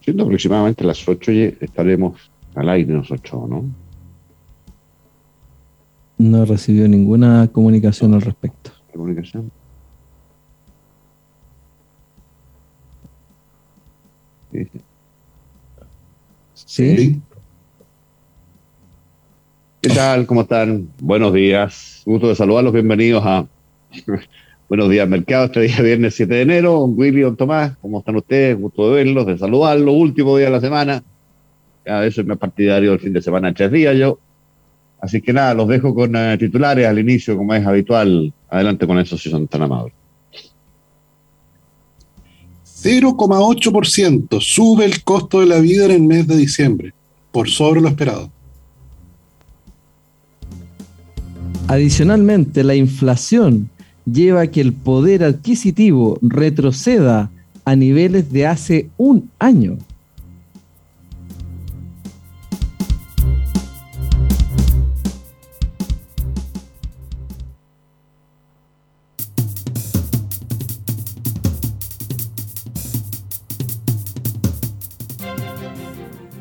Siendo aproximadamente las 8 y estaremos al aire los 8, ¿no? No he recibido ninguna comunicación al respecto. ¿Comunicación? ¿Sí? ¿Qué tal? ¿Cómo están? Buenos días. Gusto de saludarlos. Bienvenidos a Buenos días, Mercado. Este día viernes 7 de enero. Willy, don Tomás, ¿cómo están ustedes? Gusto de verlos, de saludarlos. Último día de la semana. Cada vez soy más partidario del fin de semana, tres días yo. Así que nada, los dejo con eh, titulares al inicio, como es habitual. Adelante con eso si son tan amables. 0,8% sube el costo de la vida en el mes de diciembre, por sobre lo esperado. Adicionalmente, la inflación lleva a que el poder adquisitivo retroceda a niveles de hace un año.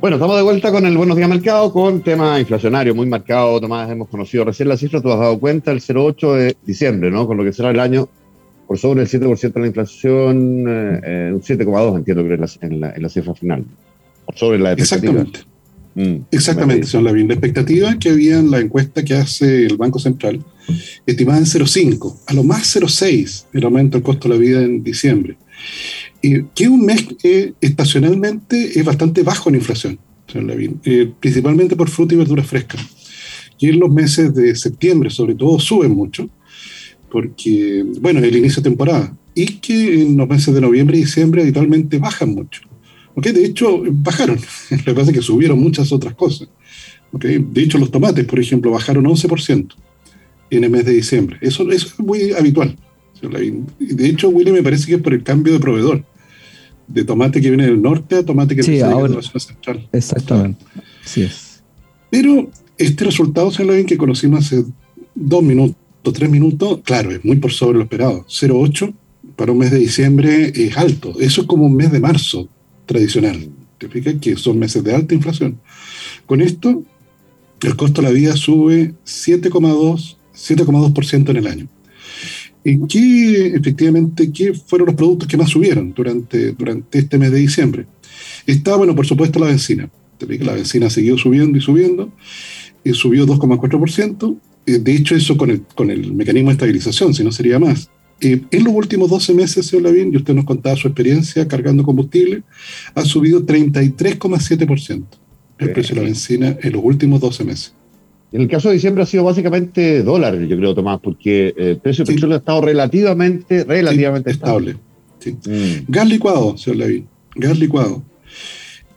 Bueno, estamos de vuelta con el Buenos Días Mercado con tema inflacionario muy marcado. Tomás, hemos conocido recién la cifra, tú has dado cuenta, el 0,8 de diciembre, ¿no? Con lo que será el año por sobre el 7% de la inflación, eh, eh, un 7,2 entiendo que es en la, en la cifra final. Por sobre la expectativa. Exactamente. Mm, Exactamente, señor Lavín. La expectativa que había en la encuesta que hace el Banco Central estimaba en 0,5, a lo más 0,6 el aumento del costo de la vida en diciembre que un mes que estacionalmente es bastante bajo en inflación, eh, principalmente por fruta y verduras frescas. Y en los meses de septiembre, sobre todo, suben mucho, porque, bueno, el inicio de temporada, y que en los meses de noviembre y diciembre habitualmente bajan mucho. ¿okay? De hecho, bajaron. Lo que pasa es que subieron muchas otras cosas. ¿okay? De hecho, los tomates, por ejemplo, bajaron 11% en el mes de diciembre. Eso, eso es muy habitual. De hecho, Willy me parece que es por el cambio de proveedor. De tomate que viene del norte a tomate que viene de la zona central. Exactamente. Sí es. Pero este resultado, señor Levin, que conocimos hace dos minutos, tres minutos, claro, es muy por sobre lo esperado. 0,8 para un mes de diciembre es alto. Eso es como un mes de marzo tradicional. ¿Te fijas? Que son meses de alta inflación. Con esto, el costo de la vida sube 7,2% 7,2% en el año. ¿Qué, efectivamente, qué fueron los productos que más subieron durante, durante este mes de diciembre? Está, bueno, por supuesto, la benzina. La benzina siguió subiendo y subiendo, y subió 2,4%. Eh, de hecho, eso con el, con el mecanismo de estabilización, si no sería más. Eh, en los últimos 12 meses, señor Lavín, y usted nos contaba su experiencia cargando combustible, ha subido 33,7% el precio de la benzina en los últimos 12 meses. En el caso de diciembre ha sido básicamente dólar, yo creo, Tomás, porque el precio del petróleo ha estado relativamente, relativamente estable. Mm. Gas licuado, señor Levin, gas licuado.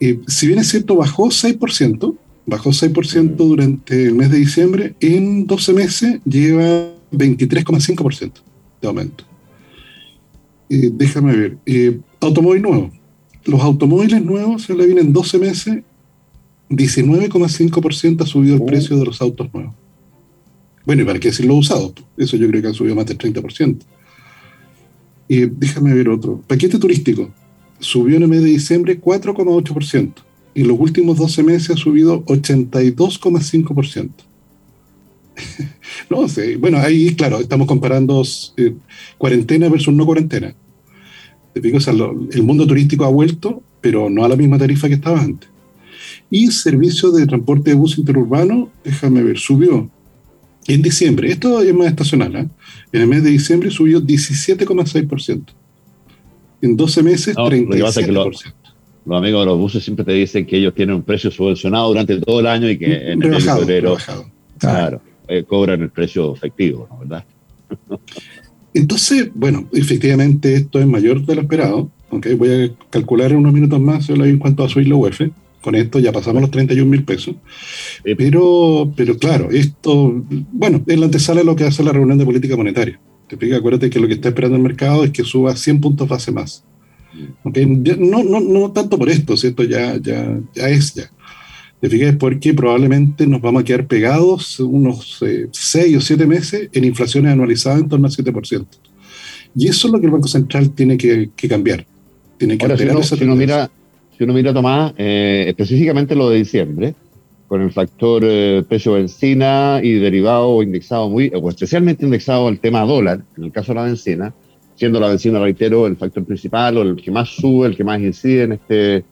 Eh, si bien es cierto, bajó 6%, bajó 6% mm. durante el mes de diciembre, en 12 meses lleva 23,5% de aumento. Eh, déjame ver, eh, automóvil nuevo. Los automóviles nuevos, se le vienen en 12 meses 19,5% ha subido el oh. precio de los autos nuevos. Bueno, y para qué decir los usados, eso yo creo que ha subido más del 30%. Y déjame ver otro. Paquete turístico subió en el mes de diciembre 4,8% y en los últimos 12 meses ha subido 82,5%. no sé, bueno, ahí claro, estamos comparando eh, cuarentena versus no cuarentena. el mundo turístico ha vuelto, pero no a la misma tarifa que estaba antes. Y servicio de transporte de bus interurbano, déjame ver, subió en diciembre, esto es más estacional, ¿eh? en el mes de diciembre subió 17,6%. En 12 meses, 37% los amigos de los buses siempre te dicen que ellos tienen un precio subvencionado durante todo el año y que en el febrero claro, eh, cobran el precio efectivo, ¿no? ¿verdad? Entonces, bueno, efectivamente esto es mayor de lo esperado. Okay, voy a calcular en unos minutos más en cuanto a subir la UEF. Con esto ya pasamos los 31 mil pesos. Pero, pero claro, esto, bueno, es la antesala de lo que hace la reunión de política monetaria. Te explica, acuérdate que lo que está esperando el mercado es que suba 100 puntos base más. No, no, no tanto por esto, ¿cierto? Ya, ya, ya es ya. ¿Te fijas? Porque probablemente nos vamos a quedar pegados unos 6 eh, o 7 meses en inflaciones anualizadas en torno al 7%. Y eso es lo que el Banco Central tiene que, cambiar. Tiene que Ahora, si uno, si uno, mira, si uno mira, Tomás, eh, específicamente lo de diciembre, con el factor eh, precio benzina y derivado indexado muy, o especialmente indexado al tema dólar, en el caso de la benzina, siendo la benzina, reitero, el factor principal o el que más sube, el que más incide en este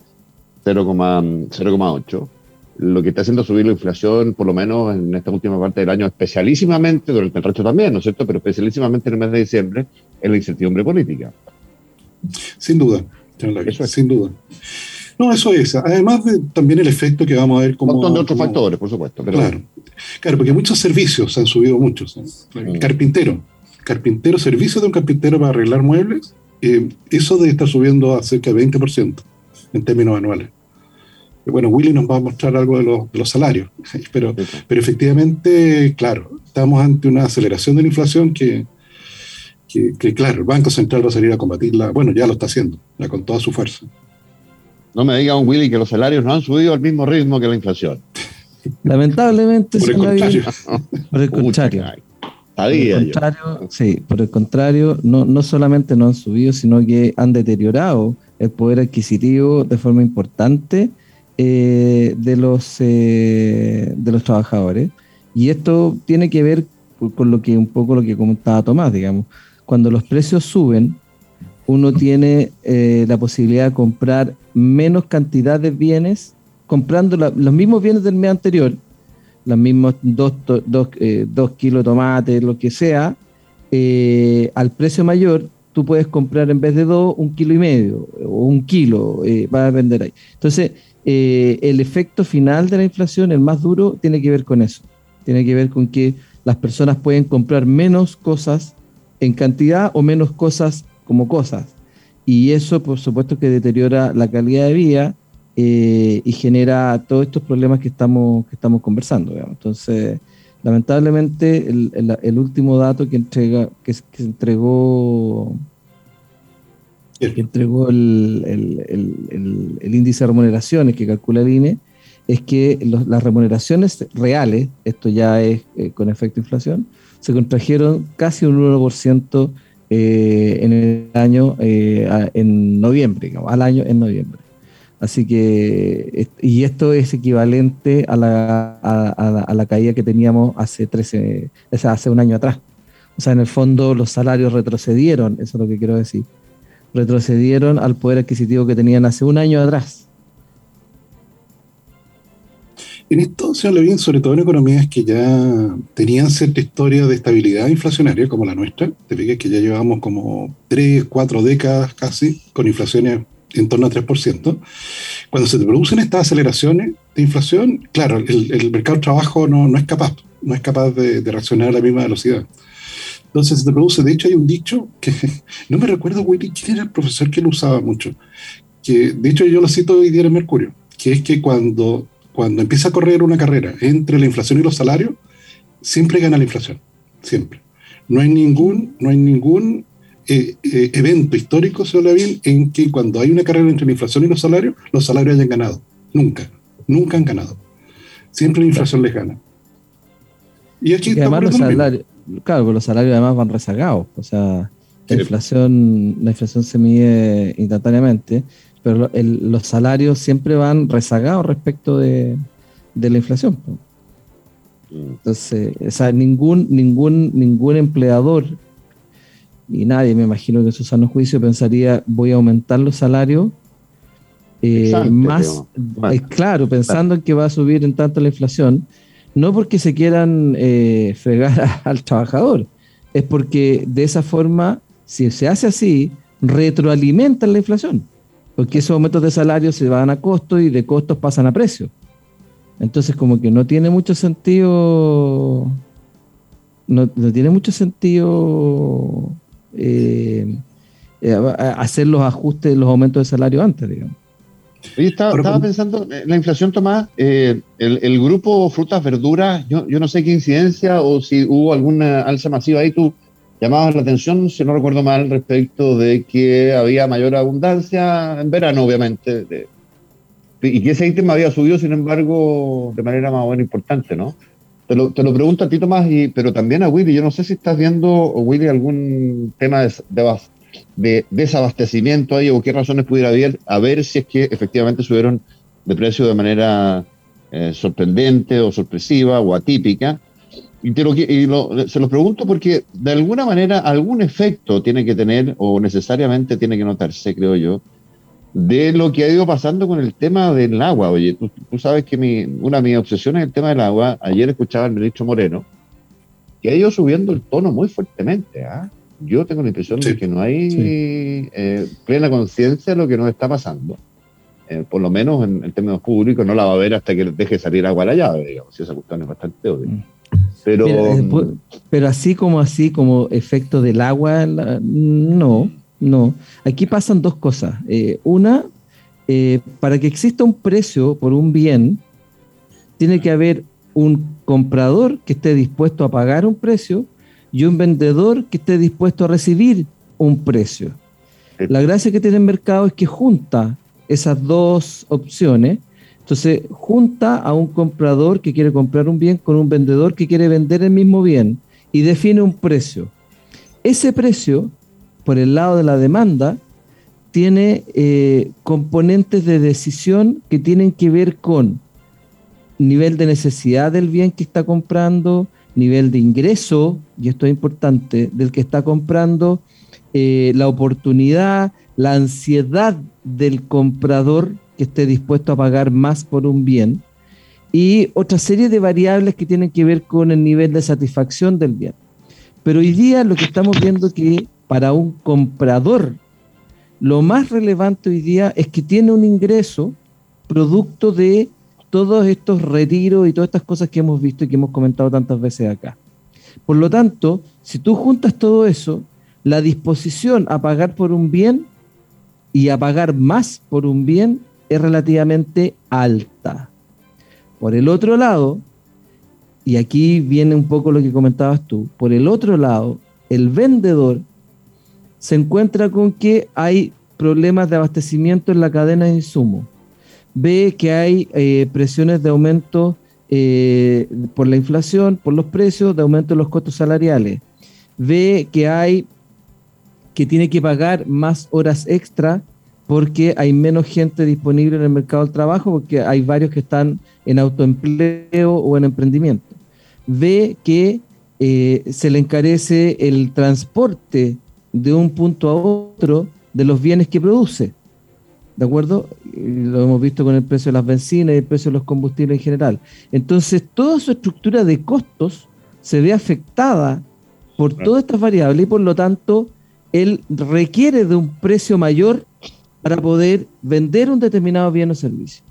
0,8. Lo que está haciendo subir la inflación, por lo menos en esta última parte del año, especialísimamente, durante el resto también, ¿no es cierto? Pero especialísimamente en el mes de diciembre, es la incertidumbre política. Sin duda, eso es. sin duda. No, eso es. Además de también el efecto que vamos a ver como... Un montón de otros factores, por supuesto. claro. claro, porque muchos servicios han subido muchos. El mm. carpintero, carpintero, servicio de un carpintero para arreglar muebles, eh, eso debe estar subiendo a cerca de 20% en términos anuales. Bueno, Willy nos va a mostrar algo de los, salarios, pero, pero efectivamente, claro, estamos ante una aceleración de la inflación que, que, claro, el Banco Central va a salir a combatirla, bueno, ya lo está haciendo, ya con toda su fuerza. No me diga un Willy que los salarios no han subido al mismo ritmo que la inflación. Lamentablemente, por el contrario. Por el contrario. Por el contrario, sí, por el contrario, no, no solamente no han subido, sino que han deteriorado el poder adquisitivo de forma importante eh, de, los, eh, de los trabajadores. Y esto tiene que ver con lo que un poco lo que comentaba Tomás, digamos. Cuando los precios suben, uno tiene eh, la posibilidad de comprar menos cantidad de bienes, comprando los mismos bienes del mes anterior, los mismos dos, dos, eh, dos kilos de tomate, lo que sea, eh, al precio mayor, tú puedes comprar en vez de dos, un kilo y medio o un kilo, eh, va a vender ahí. Entonces, el efecto final de la inflación, el más duro, tiene que ver con eso. Tiene que ver con que las personas pueden comprar menos cosas en cantidad o menos cosas como cosas. Y eso, por supuesto, que deteriora la calidad de vida eh, y genera todos estos problemas que estamos, que estamos conversando. Entonces, lamentablemente, el, último dato que, entrega, que, se entregó que entregó el, índice de remuneraciones que calcula el INE es que las remuneraciones reales, esto ya es eh, con efecto inflación, se contrajeron casi un 1% eh, en el año, en noviembre, al año en noviembre. Así que, y esto es equivalente a la, a, la, caída que teníamos hace 13, hace un año atrás. O sea, en el fondo los salarios retrocedieron, eso es lo que quiero decir. Retrocedieron al poder adquisitivo que tenían hace un año atrás. En esto, señor Levin, sobre todo en economías que ya tenían cierta historia de estabilidad inflacionaria, como la nuestra, te fijas que ya llevamos como tres, cuatro décadas casi con inflaciones en torno a 3%. Cuando se producen estas aceleraciones de inflación, claro, el, mercado de trabajo no, no, es capaz, no es capaz de, reaccionar a la misma velocidad. Entonces se te produce, de hecho hay un dicho que no me recuerdo, Willy, quién era el profesor que lo usaba mucho, que de hecho yo lo cito hoy día en Mercurio, que es que cuando, cuando empieza a correr una carrera entre la inflación y los salarios, siempre gana la inflación, siempre. No hay ningún, no hay ningún eh, eh, evento histórico, señor bien, en que cuando hay una carrera entre la inflación y los salarios, los salarios hayan ganado. Nunca, nunca han ganado. Siempre la inflación les gana. Y aquí además los salarios, claro, los salarios además van rezagados. O sea, La inflación, la inflación se mide instantáneamente, pero los salarios siempre van rezagados respecto de, la inflación. Entonces, o sea, ningún, ningún, ningún empleador y nadie, me imagino que en su sano juicio pensaría voy a aumentar los salarios eh, más, eh, claro, pensando en que va a subir en tanto la inflación, no porque se quieran eh, fregar al trabajador, es porque de esa forma, si se hace así, retroalimentan la inflación, porque esos aumentos de salario se van a costos y de costos pasan a precio. Entonces, como que no tiene mucho sentido, no, tiene mucho sentido hacer los ajustes, los aumentos de salario antes, digamos. Oye, estaba, pensando, eh, la inflación, Tomás, eh, el, grupo frutas, verduras, yo, yo no sé qué incidencia o si hubo alguna alza masiva ahí, tú llamabas la atención, si no recuerdo mal, respecto de que había mayor abundancia en verano, obviamente, y que ese ítem había subido, sin embargo, de manera más o menos importante, ¿no? Te lo, te lo pregunto a ti, Tomás, y, pero también a Willy. Yo no sé si estás viendo, Willy, algún tema de, de, de desabastecimiento ahí o qué razones pudiera haber, a ver si es que efectivamente subieron de precio de manera eh, sorprendente o sorpresiva o atípica. Y, te lo, se los pregunto porque de alguna manera algún efecto tiene que tener o necesariamente tiene que notarse, creo yo, de lo que ha ido pasando con el tema del agua. Oye, tú, sabes que mi, una de mis obsesiones es el tema del agua. Ayer escuchaba al ministro Moreno que ha ido subiendo el tono muy fuertemente. ¿ah? yo tengo la impresión de que no hay eh, plena conciencia de lo que nos está pasando. Eh, por lo menos en, términos públicos, no la va a ver hasta que deje salir agua a la llave, digamos, si esa cuestión es bastante obvia. Mm. Pero, pero así como así, como efecto del agua, no, no. Aquí pasan dos cosas. Eh, una, para que exista un precio por un bien, tiene que haber un comprador que esté dispuesto a pagar un precio y un vendedor que esté dispuesto a recibir un precio. La gracia que tiene el mercado es que junta esas dos opciones. Entonces, junta a un comprador que quiere comprar un bien con un vendedor que quiere vender el mismo bien y define un precio. Ese precio, por el lado de la demanda, tiene eh, componentes de decisión que tienen que ver con nivel de necesidad del bien que está comprando, nivel de ingreso, y esto es importante, del que está comprando, eh, la oportunidad, la ansiedad del comprador que esté dispuesto a pagar más por un bien, y otra serie de variables que tienen que ver con el nivel de satisfacción del bien. Pero hoy día lo que estamos viendo que para un comprador, lo más relevante hoy día es que tiene un ingreso producto de todos estos retiros y todas estas cosas que hemos visto y que hemos comentado tantas veces acá. Por lo tanto, si tú juntas todo eso, la disposición a pagar por un bien y a pagar más por un bien es relativamente alta. Por el otro lado, y aquí viene un poco lo que comentabas tú, por el otro lado, el vendedor se encuentra con que hay problemas de abastecimiento en la cadena de insumos ve que hay eh, presiones de aumento eh, por la inflación, por los precios, de aumento de los costos salariales, ve que hay que tiene que pagar más horas extra porque hay menos gente disponible en el mercado del trabajo, porque hay varios que están en autoempleo o en emprendimiento. Ve que eh, se le encarece el transporte de un punto a otro de los bienes que produce. ¿de acuerdo? Lo hemos visto con el precio de las bencinas y el precio de los combustibles en general. Entonces, toda su estructura de costos se ve afectada por todas estas variables y por lo tanto, él requiere de un precio mayor para poder vender un determinado bien o servicio.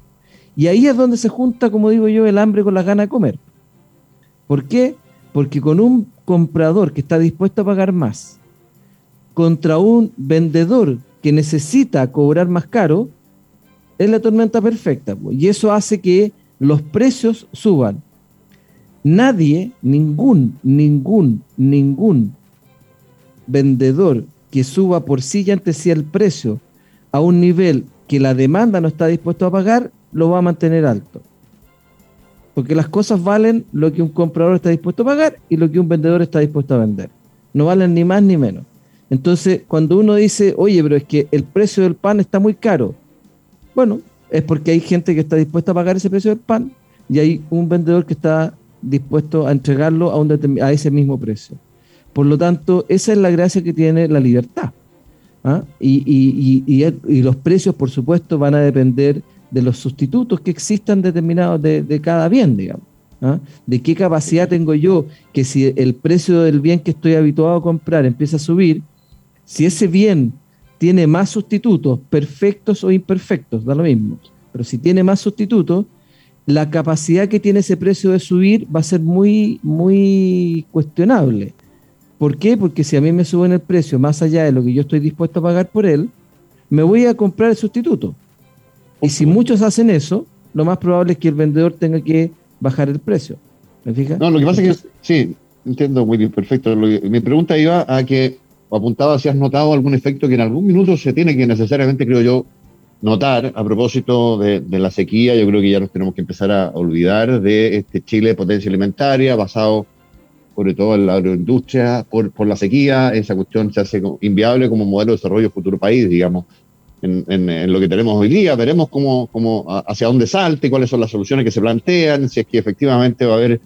Y ahí es donde se junta, como digo yo, el hambre con las ganas de comer. ¿Por qué? Porque con un comprador que está dispuesto a pagar más contra un vendedor que necesita cobrar más caro, es la tormenta perfecta. Y eso hace que los precios suban. Nadie, ningún, ningún, ningún vendedor que suba por sí y ante sí el precio a un nivel que la demanda no está dispuesto a pagar, lo va a mantener alto. Porque las cosas valen lo que un comprador está dispuesto a pagar y lo que un vendedor está dispuesto a vender. No valen ni más ni menos. Entonces, cuando uno dice, oye, pero es que el precio del pan está muy caro, bueno, es porque hay gente que está dispuesta a pagar ese precio del pan y hay un vendedor que está dispuesto a entregarlo a, un a ese mismo precio. Por lo tanto, esa es la gracia que tiene la libertad. ¿Ah? Y, y, los precios, por supuesto, van a depender de los sustitutos que existan determinados de, cada bien, digamos. ¿ah? De qué capacidad tengo yo que si el precio del bien que estoy habituado a comprar empieza a subir, si ese bien tiene más sustitutos, perfectos o imperfectos, da lo mismo, pero si tiene más sustitutos, la capacidad que tiene ese precio de subir va a ser muy, muy cuestionable. ¿Por qué? Porque si a mí me suben el precio más allá de lo que yo estoy dispuesto a pagar por él, me voy a comprar el sustituto. Y si muchos hacen eso, lo más probable es que el vendedor tenga que bajar el precio. ¿Me fijas? No, lo que pasa es que, sí, entiendo, Willy, perfecto. mi pregunta iba a que o apuntaba si has notado algún efecto que en algún minuto se tiene que necesariamente, creo yo, notar a propósito de, la sequía. Yo creo que ya nos tenemos que empezar a olvidar de este Chile de potencia alimentaria basado sobre todo en la agroindustria por, por la sequía. Esa cuestión se hace inviable como modelo de desarrollo futuro país, digamos. En, lo que tenemos hoy día, veremos cómo, cómo, hacia dónde salte, cuáles son las soluciones que se plantean, si es que efectivamente va a haber,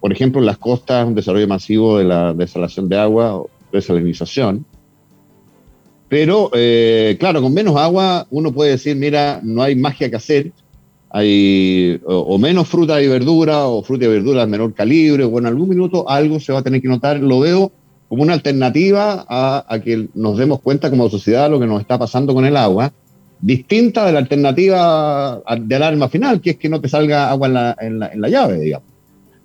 por ejemplo, en las costas un desarrollo masivo de la desalación de agua desalinización. Pero, eh, claro, con menos agua uno puede decir, mira, no hay magia que hacer, hay o, menos fruta y verdura, o fruta y verdura de menor calibre, o en algún minuto algo se va a tener que notar. Lo veo como una alternativa a, que nos demos cuenta como sociedad lo que nos está pasando con el agua, distinta de la alternativa del arma final, que es que no te salga agua en la, en la, en la llave, digamos.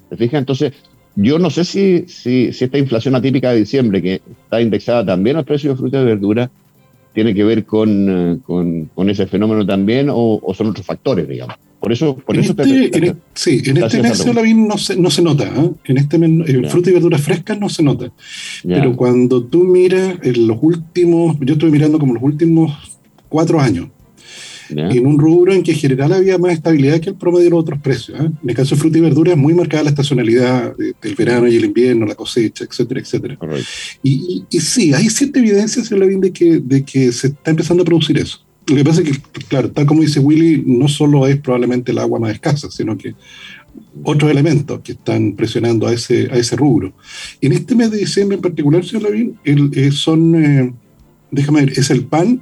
¿Te fijas? Entonces, yo no sé si, si, esta inflación atípica de diciembre, que está indexada también al precio de frutas y verduras, tiene que ver con, eh, con, ese fenómeno también o, son otros factores, digamos. Por eso, por en eso este, en, sí, en este mes no se, no se nota. ¿eh? En este mes, frutas y verduras frescas no se nota. Pero cuando tú miras en los últimos, yo estoy mirando como los últimos cuatro años, en un rubro en que en general había más estabilidad que el promedio de los otros precios. ¿eh? En el caso de fruta y verdura es muy marcada la estacionalidad del verano y el invierno, la cosecha, etcétera, etcétera. Y, y, sí, hay cierta evidencia, señor Lavín, de que, de que se está empezando a producir eso. Lo que pasa es que, claro, tal como dice Willy, no solo es probablemente el agua más escasa, sino que otros elementos que están presionando a ese, a ese rubro. En este mes de diciembre en particular, señor Lavín, el, eh, son, eh, déjame ver, es el pan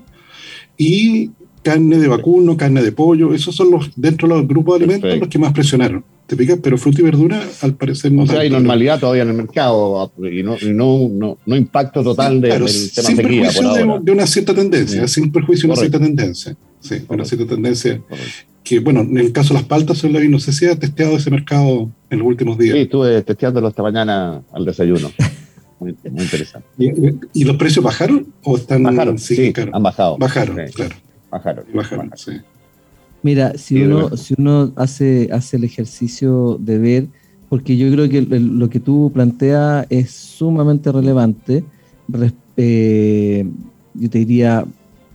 y carne de vacuno, carne de pollo, esos son los, dentro de los grupos de alimentos, los que más presionaron. ¿Te picas? Pero fruta y verdura, al parecer no. O sea, hay normalidad todavía en el mercado y no, no, no, impacto total de, del tema sin perjuicio de, una cierta tendencia, sin perjuicio de una cierta tendencia. Sí, una cierta tendencia. Que, bueno, en el caso de las paltas, no sé si ha testeado ese mercado en los últimos días. Sí, estuve testeándolo esta mañana al desayuno. Muy, interesante. ¿Y, los precios bajaron o están bajaron? Sí, han bajado. Bajaron, claro. Mira, si uno, si uno hace, hace el ejercicio de ver, porque yo creo que lo que tú planteas es sumamente relevante, eh, yo te diría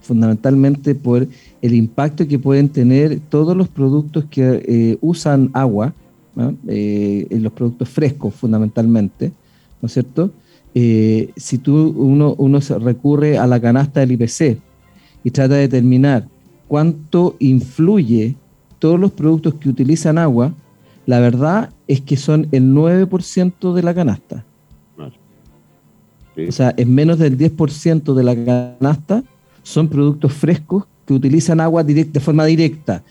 fundamentalmente por el impacto que pueden tener todos los productos que eh, usan agua, eh, los productos frescos fundamentalmente, ¿no es cierto? si tú uno, uno recurre a la canasta del IPC, y trata de determinar cuánto influye todos los productos que utilizan agua, la verdad es que son el 9% de la canasta. O sea, es menos del 10% de la canasta son productos frescos que utilizan agua directa, de forma directa.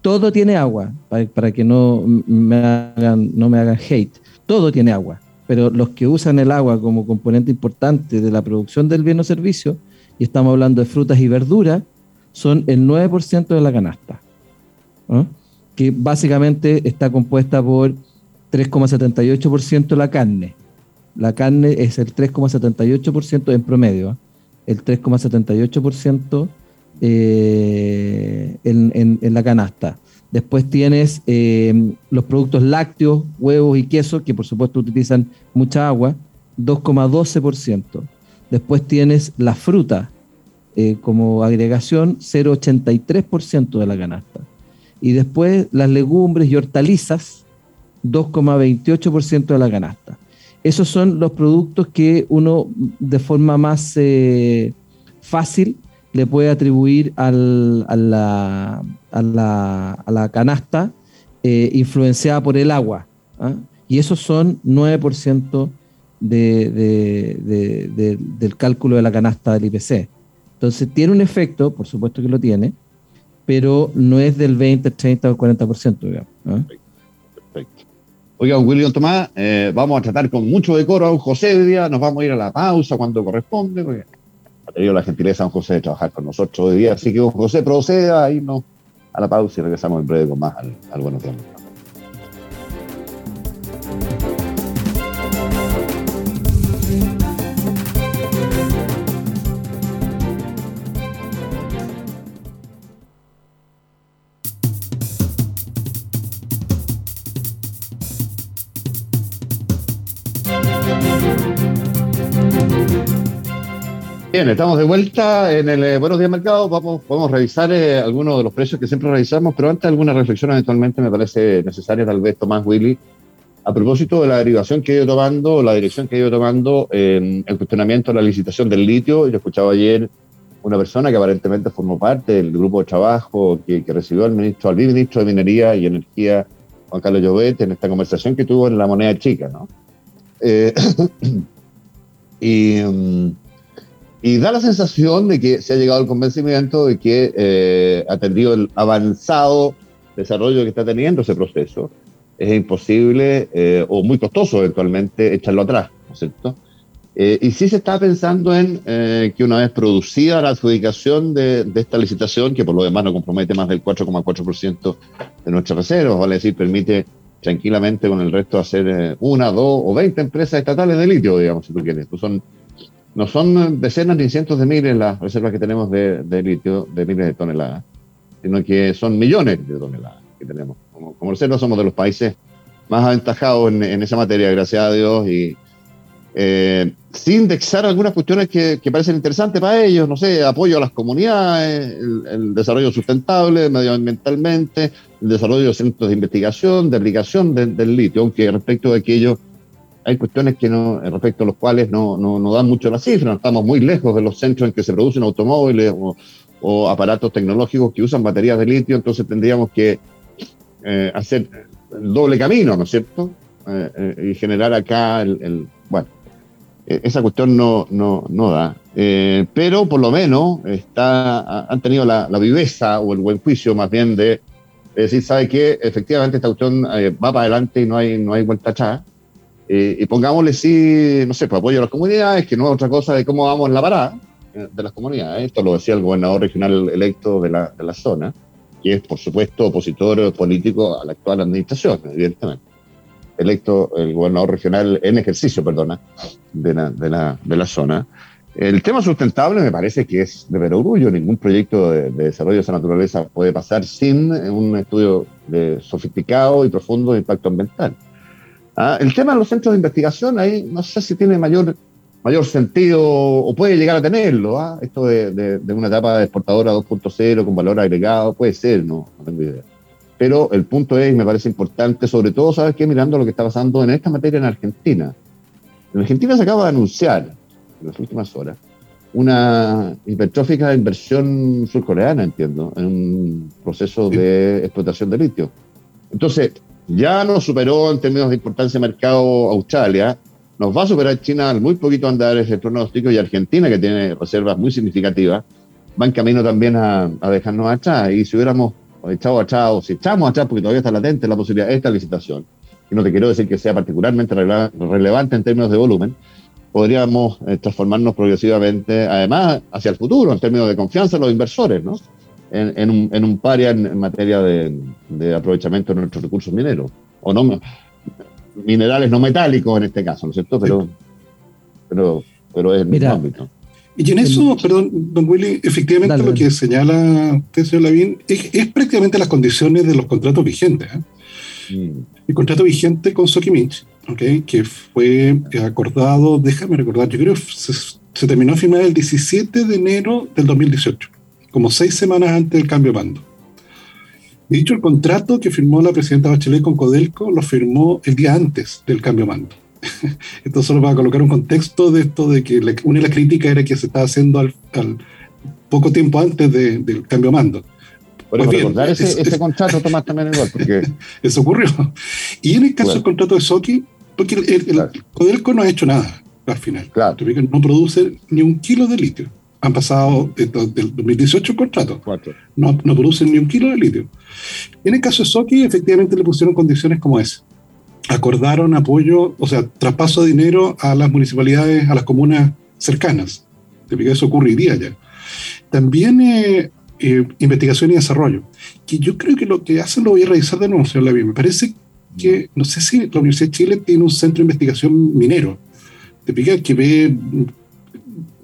Todo tiene agua, para, que no me, hagan, no me hagan hate. Todo tiene agua, pero los que usan el agua como componente importante de la producción del bien o servicio y estamos hablando de frutas y verduras, son el 9% de la canasta, que básicamente está compuesta por 3,78% la carne. La carne es el 3,78% en promedio, el 3,78% eh, en, en, la canasta. Después tienes eh, los productos lácteos, huevos y queso, que por supuesto utilizan mucha agua, 2,12%. Después tienes la fruta eh, como agregación, 0,83% de la canasta. Y después las legumbres y hortalizas, 2,28% de la canasta. esos son los productos que uno de forma más eh, fácil le puede atribuir al, a, la, a, la, a, la, canasta eh, influenciada por el agua. ¿ah? Y esos son 9% de, de, de, del cálculo de la canasta del IPC. Entonces tiene un efecto, por supuesto que lo tiene, pero no es del 20, 30 o 40%, digamos. ¿ah? Perfecto. Oiga, William Tomás, eh, vamos a tratar con mucho decoro a un José hoy día, nos vamos a ir a la pausa cuando corresponde, porque ha tenido la gentileza don José de trabajar con nosotros hoy día, así que don José proceda a irnos a la pausa y regresamos en breve con más al, al Buenos Días. Bien, estamos de vuelta en el eh, Buenos Días Mercado. Vamos, podemos revisar eh, algunos de los precios que siempre revisamos, pero antes alguna reflexión eventualmente me parece necesaria, tal vez Tomás Willy, a propósito de la derivación que ha ido tomando, la dirección que ha ido tomando en el cuestionamiento de la licitación del litio. Yo escuchaba ayer una persona que aparentemente formó parte del grupo de trabajo que, que recibió al ministro, al ministro de Minería y Energía, Juan Carlos Llobet, en esta conversación que tuvo en la moneda chica, ¿no? Eh, y. Y da la sensación de que se ha llegado al convencimiento de que, eh, atendido el avanzado desarrollo que está teniendo ese proceso, es imposible eh, o muy costoso eventualmente echarlo atrás, ¿no es cierto? Eh, y sí se está pensando en eh, que una vez producida la adjudicación de, de, esta licitación, que por lo demás no compromete más del 4,4% de nuestras reservas, vale decir, permite tranquilamente con el resto hacer eh, una, dos o veinte empresas estatales de litio, digamos, si tú quieres. Pues son no son decenas ni cientos de miles las reservas que tenemos de, de litio, de miles de toneladas, sino que son millones de toneladas que tenemos. Como, como reserva somos de los países más aventajados en, en esa materia, gracias a Dios, y eh, sin indexar algunas cuestiones que, que, parecen interesantes para ellos, no sé, apoyo a las comunidades, el, el, desarrollo sustentable medioambientalmente, el desarrollo de centros de investigación, de aplicación de, del litio, aunque respecto de aquello hay cuestiones que no, respecto a los cuales no, no, no dan mucho la cifra, estamos muy lejos de los centros en que se producen automóviles o, aparatos tecnológicos que usan baterías de litio, entonces tendríamos que eh, hacer el doble camino, ¿no es cierto? Eh, eh, y generar acá el, bueno, esa cuestión no, no, no da. Eh, pero por lo menos está, han tenido la, viveza o el buen juicio más bien de, de decir, ¿sabe qué? Efectivamente esta cuestión eh, va para adelante y no hay, no hay vuelta atrás. Eh, y pongámosle sí, no sé, por apoyo a las comunidades, que no es otra cosa de cómo vamos en la parada de las comunidades. Esto lo decía el gobernador regional electo de la, de la zona, que es, por supuesto, opositor político a la actual administración, evidentemente electo el gobernador regional en ejercicio, perdona, de la, de la, de la zona. El tema sustentable me parece que es de ver orgullo. Ningún proyecto de, de, desarrollo de esa naturaleza puede pasar sin un estudio de sofisticado y profundo de impacto ambiental. Ah, el tema de los centros de investigación, ahí no sé si tiene mayor, mayor sentido o puede llegar a tenerlo. ¿ah? Esto de, de, de, una etapa de exportadora 2.0 con valor agregado, puede ser, no, no tengo idea. Pero el punto es, me parece importante, sobre todo, ¿sabes qué? Mirando lo que está pasando en esta materia en Argentina. En Argentina se acaba de anunciar, en las últimas horas, una hipertrófica inversión surcoreana, entiendo, en un proceso de explotación de litio. Entonces, ya nos superó en términos de importancia de mercado Australia, nos va a superar China al muy poquito andar ese pronóstico y Argentina, que tiene reservas muy significativas, va en camino también a, a dejarnos atrás. Y si hubiéramos echado atrás, o si echamos atrás, porque todavía está latente la posibilidad de esta licitación, y no te quiero decir que sea particularmente rele relevante en términos de volumen, podríamos eh, transformarnos progresivamente, además, hacia el futuro, en términos de confianza de los inversores, ¿no? En, en, un, en un paria en, en materia de, de, aprovechamiento de nuestros recursos mineros, o no minerales no metálicos en este caso, ¿no es cierto? Pero, pero, pero es el mismo ámbito. Y en eso, perdón, don Willy, efectivamente dale, lo que señala usted, señor Lavín, es, es, prácticamente las condiciones de los contratos vigentes. ¿eh? Mm. El contrato vigente con Sokimich, okay, que fue acordado, déjame recordar, yo creo que se, se, terminó a firmar el 17 de enero del 2018, como seis semanas antes del cambio de mando. Dicho, el contrato que firmó la presidenta Bachelet con Codelco lo firmó el día antes del cambio de mando. Esto solo para colocar un contexto de esto de que una de las críticas era que se estaba haciendo al, poco tiempo antes del cambio de mando. Por pues recordar ese, contrato, Tomás, también igual, porque... Eso ocurrió. Y en el caso del contrato de Soki, porque el, Codelco no ha hecho nada al final. Claro. No produce ni un kilo de litio. Han pasado del 2018 contratos. No, no producen ni un kilo de litio. En el caso de Soki, efectivamente le pusieron condiciones como esa. Acordaron apoyo, o sea, traspaso de dinero a las municipalidades, a las comunas cercanas. Eso ocurriría ya. También eh, eh, investigación y desarrollo, que yo creo que lo que hacen lo voy a revisar de nuevo, señor Lavín. Me parece que, no sé si la Universidad de Chile tiene un centro de investigación minero, que ve,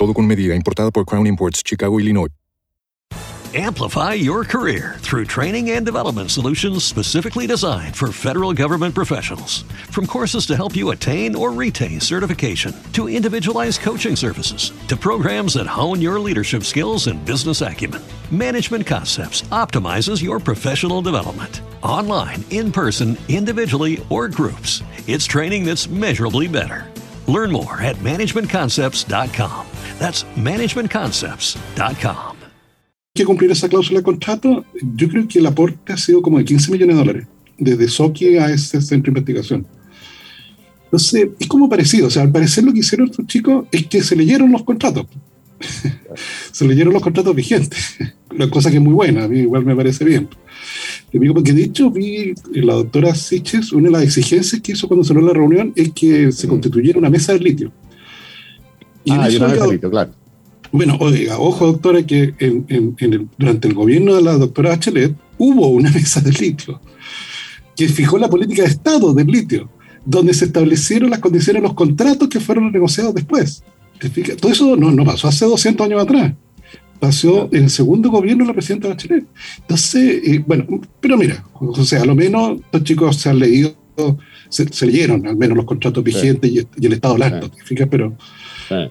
Todo con medida, importada por Crown Imports, Chicago, Illinois. Amplify your career through training and development solutions specifically designed for federal government professionals. From courses to help you attain or retain certification, to individualized coaching services, to programs that hone your leadership skills and business acumen, Management Concepts optimizes your professional development. Online, in person, individually, or groups, it's training that's measurably better. Learn more at managementconcepts.com. That's managementconcepts.com. que cumplir esa cláusula de contrato, yo creo que el aporte ha sido como de 15 millones de dólares, desde Soki a ese centro de investigación. Entonces, es como parecido, o sea, al parecer lo que hicieron estos chicos es que se leyeron los contratos. se leyeron los contratos vigentes, una cosa que es muy buena, a mí igual me parece bien. Porque de hecho vi la doctora Siches, una de las exigencias que hizo cuando cerró la reunión es que se constituyera una mesa de litio. Y ah, y una mesa de litio, claro bueno, oiga, ojo, doctora, que durante el gobierno de la doctora Bachelet hubo una mesa de litio que fijó la política de Estado del litio, donde se establecieron las condiciones de los contratos que fueron negociados después. Todo eso no, no pasó hace 200 años atrás. Pasó en el segundo gobierno de la presidenta Bachelet. Entonces, eh, bueno, pero mira, o sea, a lo menos los chicos se han leído, se, leyeron al menos los contratos vigentes y, el estado de las pero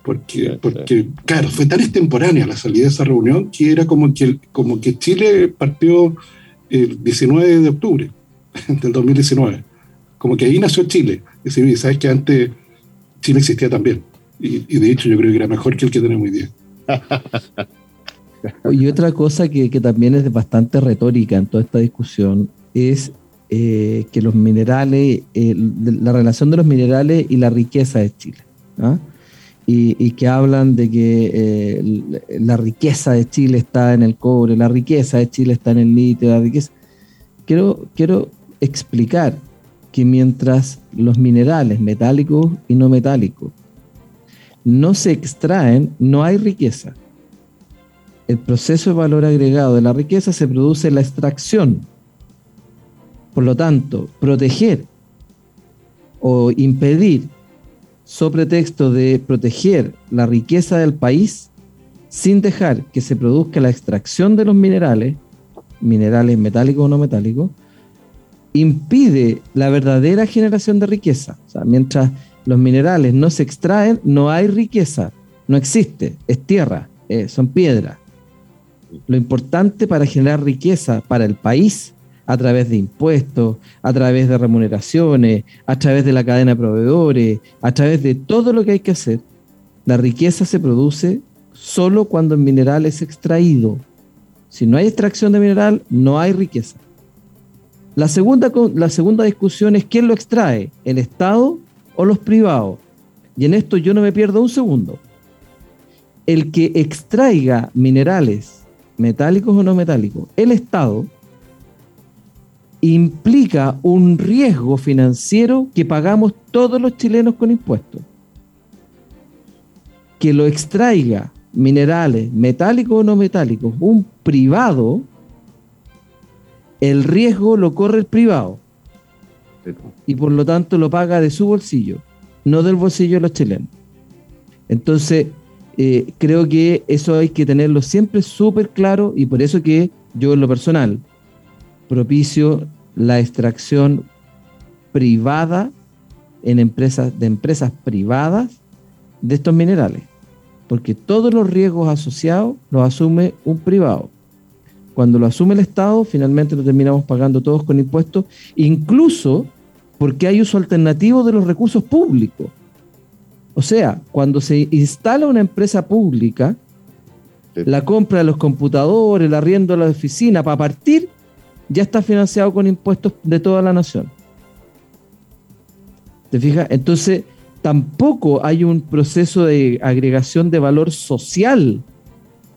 porque, porque claro, fue tan extemporánea la salida de esa reunión que era como que, como que Chile partió el 19 de octubre del 2019. Como que ahí nació Chile. Y sabes que antes Chile existía también. Y, de hecho yo creo que era mejor que el que tenemos hoy día. Y otra cosa que, también es bastante retórica en toda esta discusión es eh, que los minerales, eh, la relación de los minerales y la riqueza de Chile. ¿ah? y, que hablan de que eh, la riqueza de Chile está en el cobre, la riqueza de Chile está en el litio, la riqueza. Quiero, quiero explicar que mientras los minerales metálicos y no metálicos no se extraen, no hay riqueza. El proceso de valor agregado de la riqueza se produce en la extracción. Por lo tanto, proteger o impedir sobre texto de proteger la riqueza del país sin dejar que se produzca la extracción de los minerales, minerales metálicos o no metálicos, impide la verdadera generación de riqueza. O sea, mientras los minerales no se extraen, no hay riqueza, no existe, es tierra, eh, son piedras. Lo importante para generar riqueza para el país a través de impuestos, a través de remuneraciones, a través de la cadena de proveedores, a través de todo lo que hay que hacer. La riqueza se produce solo cuando el mineral es extraído. Si no hay extracción de mineral, no hay riqueza. La segunda, la segunda discusión es quién lo extrae, el Estado o los privados. Y en esto yo no me pierdo un segundo. El que extraiga minerales, metálicos o no metálicos, el Estado, implica un riesgo financiero que pagamos todos los chilenos con impuestos. Que lo extraiga minerales, metálicos o no metálicos, un privado, el riesgo lo corre el privado. Y por lo tanto lo paga de su bolsillo. no del bolsillo de los chilenos. Entonces, eh, creo que eso hay que tenerlo siempre súper claro y por eso que yo en lo personal propicio la extracción privada en empresas de empresas privadas de estos minerales, porque todos los riesgos asociados los asume un privado. Cuando lo asume el Estado, finalmente lo terminamos pagando todos con impuestos, incluso porque hay uso alternativo de los recursos públicos. O sea, cuando se instala una empresa pública, la compra de los computadores, el arriendo de la oficina para partir, ya está financiado con impuestos de toda la nación. ¿Te fijas? Entonces, tampoco hay un proceso de agregación de valor social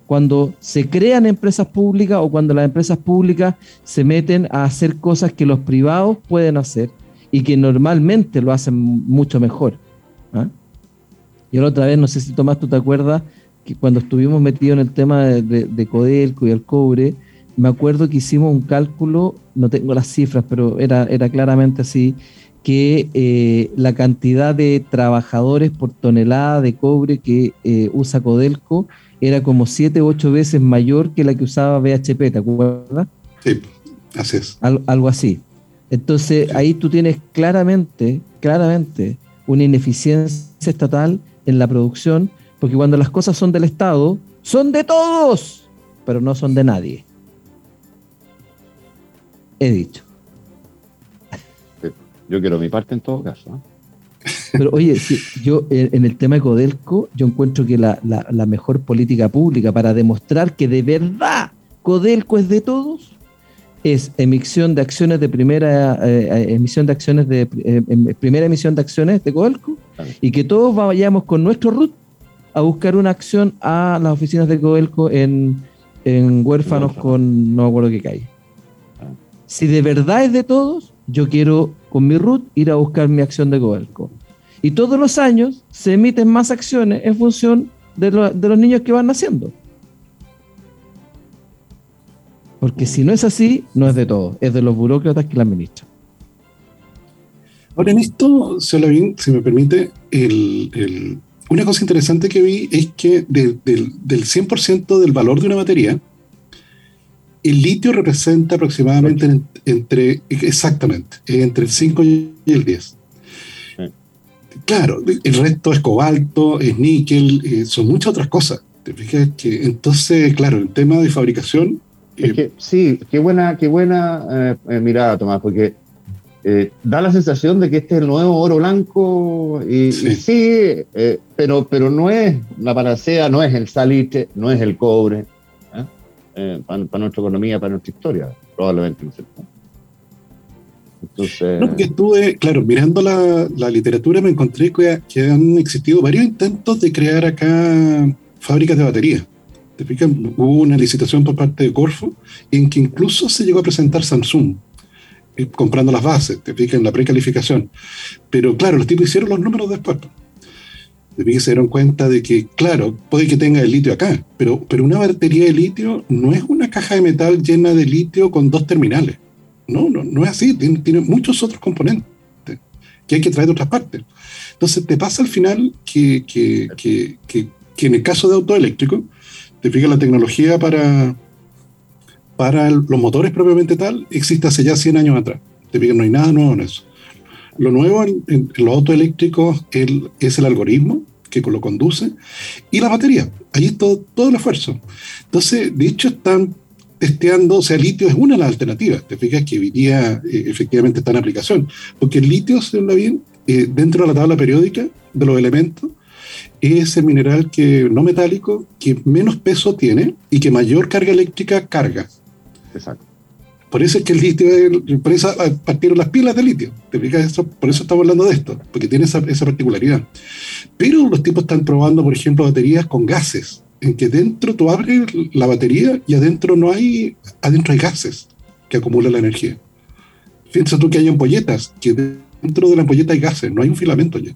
cuando se crean empresas públicas o cuando las empresas públicas se meten a hacer cosas que los privados pueden hacer y que normalmente lo hacen mucho mejor. Yo la otra vez, no sé si Tomás, tú te acuerdas, que cuando estuvimos metidos en el tema de, de Codelco y el cobre, me acuerdo que hicimos un cálculo, no tengo las cifras, pero era, era claramente así, que eh, la cantidad de trabajadores por tonelada de cobre que eh, usa Codelco era como 7 u 8 veces mayor que la que usaba BHP, ¿te acuerdas? Sí, así es. algo así. Entonces ahí tú tienes claramente, claramente una ineficiencia estatal en la producción, porque cuando las cosas son del Estado, son de todos, pero no son de nadie he dicho. Yo quiero mi parte en todo caso. ¿eh? Pero oye, yo en el tema de Codelco, yo encuentro que la, mejor política pública para demostrar que de verdad Codelco es de todos es emisión de acciones de primera eh, eh, emisión de acciones de em, primera emisión de acciones de Codelco y que todos vayamos con nuestro RUT a buscar una acción a las oficinas de Codelco en, en huérfanos con no me acuerdo qué calle. Si de verdad es de todos, yo quiero con mi RUT ir a buscar mi acción de Codelco. Y todos los años se emiten más acciones en función de, los niños que van naciendo. Porque si no es así, no es de todos, es de los burócratas que la administran. Ahora, en esto, bien, si me permite, una cosa interesante que vi es que del, del 100% del valor de una batería, el litio representa aproximadamente entre, exactamente, entre el 5 y el 10. Claro, el resto es cobalto, es níquel, eh, son muchas otras cosas. ¿Te fijas? Que entonces, claro, el tema de fabricación. Eh, sí, qué buena, qué buena eh, mirada, Tomás, porque da la sensación de que este es el nuevo oro blanco y sí, pero, pero no es la panacea, no es el salitre, no es el cobre, eh, para, nuestra economía, para nuestra historia, probablemente. ¿no Entonces... No, porque estuve, claro, mirando la, la literatura me encontré que, que, han existido varios intentos de crear acá fábricas de baterías. ¿Te fijas? Hubo una licitación por parte de Corfo en que incluso se llegó a presentar Samsung comprando las bases, te fijas, en la precalificación. Pero claro, los tipos hicieron los números después de se dieron cuenta de que, claro, puede que tenga el litio acá, pero, pero una batería de litio no es una caja de metal llena de litio con dos terminales. No, no, no es así, tiene, muchos otros componentes que hay que traer de otras partes. Entonces te pasa al final que, que, que, que en el caso de auto eléctrico, te fijas la tecnología para, para los motores propiamente tal, existe hace ya 100 años atrás. Te fijas, no hay nada nuevo en eso. Lo nuevo en, los autos eléctricos es el algoritmo que lo conduce y la batería. Ahí está todo, el esfuerzo. Entonces, de hecho, están testeando, o sea, el litio es una de las alternativas. Te fijas que hoy día eh, efectivamente está en aplicación, porque el litio, se habla bien, eh, dentro de la tabla periódica de los elementos, es el mineral que no metálico que menos peso tiene y que mayor carga eléctrica carga. Exacto. Por eso es que el litio, por eso partieron las pilas de litio. ¿Te eso? Por eso estamos hablando de esto, porque tiene esa, particularidad. Pero los tipos están probando, por ejemplo, baterías con gases, en que dentro tú abres la batería y adentro no hay, adentro hay gases que acumulan la energía. Fíjense tú que hay ampolletas, que dentro de la ampolleta hay gases, no hay un filamento ya.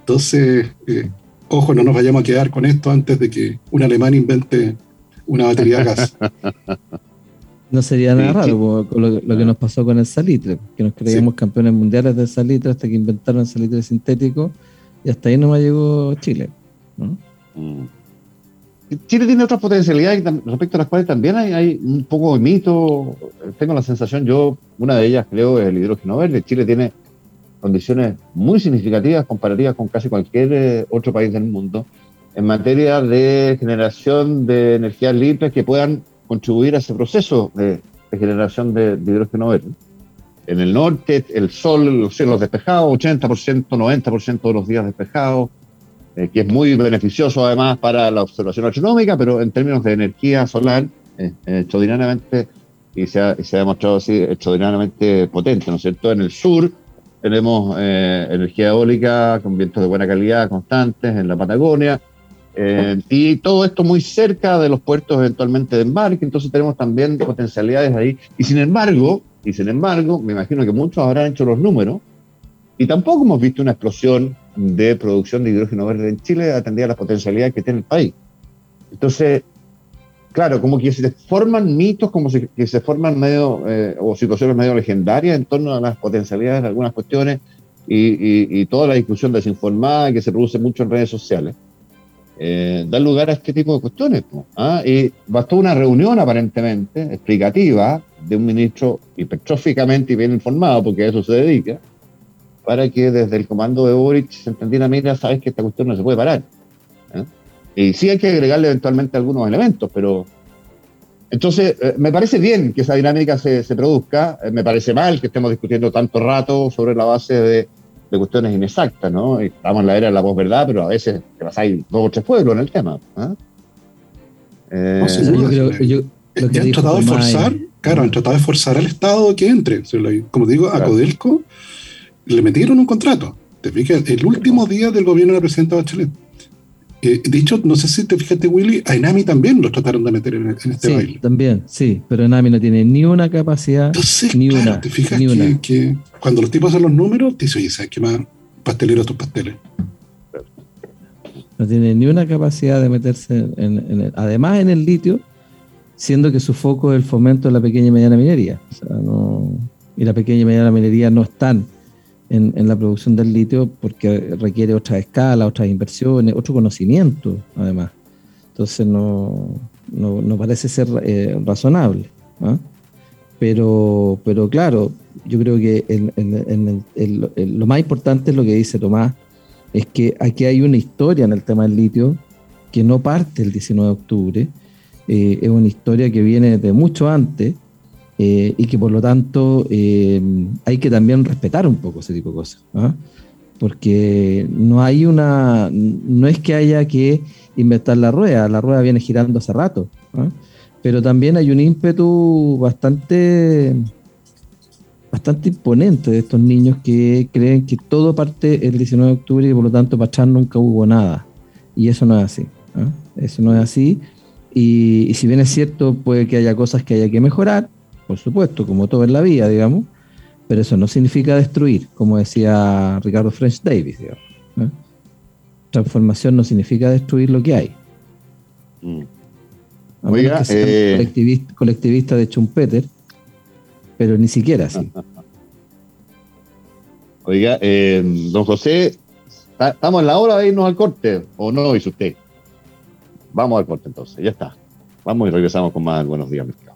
Entonces, eh, ojo, no nos vayamos a quedar con esto antes de que un alemán invente una batería a gas. No sería nada raro lo, que nos pasó con el salitre, que nos creíamos campeones mundiales del salitre hasta que inventaron el salitre sintético y hasta ahí no me llegó Chile. Mm. Chile tiene otras potencialidades respecto a las cuales también hay, un poco de mito. Tengo la sensación, yo, una de ellas creo es el hidrógeno verde. Chile tiene condiciones muy significativas comparativas con casi cualquier eh, otro país del mundo en materia de generación de energías limpias que puedan contribuir a ese proceso de, generación de, hidrógeno verde. En el norte, el sol, los cielos despejados, 80%, 90% de los días despejados, eh, que es muy beneficioso además para la observación astronómica, pero en términos de energía solar, eh, extraordinariamente, y se ha, se ha, demostrado así, extraordinariamente potente, ¿no es cierto? En el sur tenemos eh, energía eólica con vientos de buena calidad constantes en la Patagonia, eh, y todo esto muy cerca de los puertos eventualmente de embarque, entonces tenemos también potencialidades ahí. Y sin embargo, y sin embargo, me imagino que muchos habrán hecho los números, y tampoco hemos visto una explosión de producción de hidrógeno verde en Chile atendida a las potencialidades que tiene el país. Entonces, claro, como que se forman mitos, como que se forman medio, eh, o situaciones medio legendarias en torno a las potencialidades de algunas cuestiones y toda la discusión desinformada que se produce mucho en redes sociales eh, lugar a este tipo de cuestiones. ¿Ah? Y bastó una reunión aparentemente explicativa de un ministro hipertróficamente y bien informado, porque a eso se dedica, para que desde el comando de Boric se entendiera, mira, sabes que esta cuestión no se puede parar. ¿eh? Y sí hay que agregarle eventualmente algunos elementos, pero... Entonces, eh, me parece bien que esa dinámica se, se produzca, eh, me parece mal que estemos discutiendo tanto rato sobre la base de de cuestiones inexactas, ¿no? Estamos en la era de la posverdad, pero a veces te hay dos o tres pueblos en el tema. ¿ah? Eh, han tratado de forzar, claro, han tratado de forzar al Estado que entre. Como digo, a Codelco le metieron un contrato. Te fijas, el último día del gobierno de la presidenta Bachelet. Eh, de hecho, no sé si te fijaste, Willy, a Enami también lo trataron de meter en, este sí, baile. También, sí, pero Enami no tiene ni una capacidad, ni una. Te fijas que, cuando los tipos hacen los números, te dicen, oye, ¿sabes qué más pastelero tus pasteles? No tiene ni una capacidad de meterse en, el, además en el litio, siendo que su foco es el fomento de la pequeña y mediana minería. O sea, no, y la pequeña y mediana minería no están en, la producción del litio porque requiere otra escala, otras inversiones, otro conocimiento, además. Entonces no, no, parece ser eh, razonable. ¿ah? Pero, pero claro, yo creo que lo más importante es lo que dice Tomás, es que aquí hay una historia en el tema del litio que no parte el 19 de octubre, eh, es una historia que viene de mucho antes eh, y que por lo tanto eh, hay que también respetar un poco ese tipo de cosas. ¿ah? Porque no hay una, no es que haya que inventar la rueda, la rueda viene girando hace rato, ¿ah? pero también hay un ímpetu bastante bastante imponente de estos niños que creen que todo parte el 19 de octubre y por lo tanto para atrás nunca hubo nada. Y eso no es así. ¿ah? Eso no es así. y, si bien es cierto, puede que haya cosas que haya que mejorar, por supuesto, como todo en la vida, digamos, pero eso no significa destruir, como decía Ricardo French Davis. Transformación no significa destruir lo que hay. Mm. Oiga, eh, colectivista, colectivista, de Chumpeter, pero ni siquiera así. Oiga, eh, don José, ¿estamos en la hora de irnos al corte o no dice usted? Vamos al corte entonces, ya está. Vamos y regresamos con más Buenos Días, Mercado.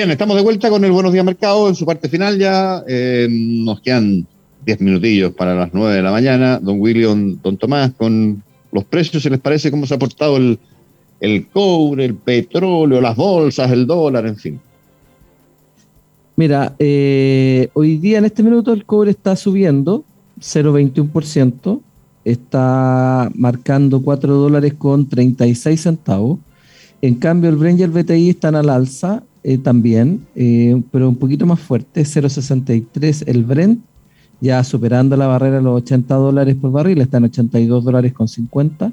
Bien, estamos de vuelta con el Buenos Días Mercado en su parte final ya. Eh, nos quedan 10 minutillos para las 9 de la mañana. Don William, don Tomás, con los precios, ¿se les parece cómo se ha portado el, el cobre, el petróleo, las bolsas, el dólar, en fin? Mira, eh, hoy día en este minuto el cobre está subiendo 0,21%, está marcando 4 dólares con 36 centavos. En cambio, el el BTI están al alza eh, también, eh, pero un poquito más fuerte, 0,63 el Brent ya superando la barrera de los 80 dólares por barril, está en 82 dólares con 50.